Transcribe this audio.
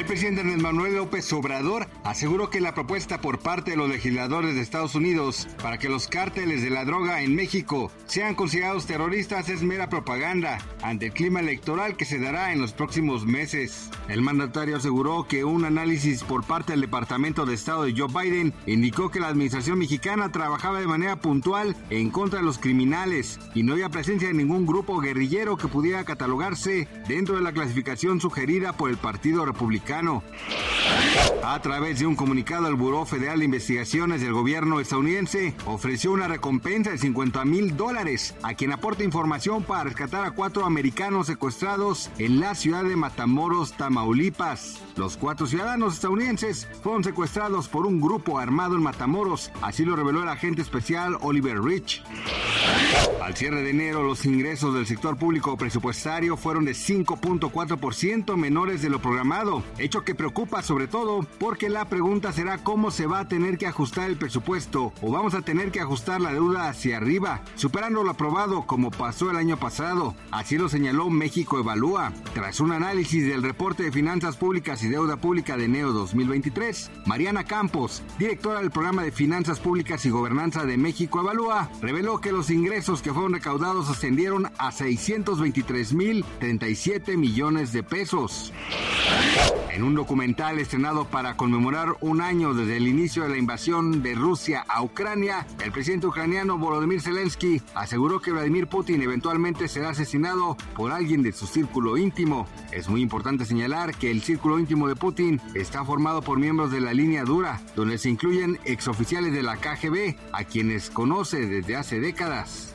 El presidente Andrés Manuel López Obrador aseguró que la propuesta por parte de los legisladores de Estados Unidos para que los cárteles de la droga en México sean considerados terroristas es mera propaganda ante el clima electoral que se dará en los próximos meses. El mandatario aseguró que un análisis por parte del Departamento de Estado de Joe Biden indicó que la administración mexicana trabajaba de manera puntual en contra de los criminales y no había presencia de ningún grupo guerrillero que pudiera catalogarse dentro de la clasificación sugerida por el Partido Republicano. A través de un comunicado, el Buró Federal de Investigaciones del gobierno estadounidense ofreció una recompensa de 50 mil dólares a quien aporte información para rescatar a cuatro americanos secuestrados en la ciudad de Matamoros, Tamaulipas. Los cuatro ciudadanos estadounidenses fueron secuestrados por un grupo armado en Matamoros, así lo reveló el agente especial Oliver Rich. Al cierre de enero, los ingresos del sector público presupuestario fueron de 5.4% menores de lo programado, hecho que preocupa sobre todo porque la pregunta será cómo se va a tener que ajustar el presupuesto o vamos a tener que ajustar la deuda hacia arriba, superando lo aprobado como pasó el año pasado. Así lo señaló México Evalúa. Tras un análisis del reporte de finanzas públicas y deuda pública de enero 2023, Mariana Campos, directora del programa de finanzas públicas y gobernanza de México Evalúa, reveló que los ingresos que fueron recaudados ascendieron a 623.037 millones de pesos. En un documental estrenado para conmemorar un año desde el inicio de la invasión de Rusia a Ucrania, el presidente ucraniano Volodymyr Zelensky aseguró que Vladimir Putin eventualmente será asesinado por alguien de su círculo íntimo. Es muy importante señalar que el círculo íntimo de Putin está formado por miembros de la línea dura, donde se incluyen exoficiales de la KGB, a quienes conoce desde hace décadas.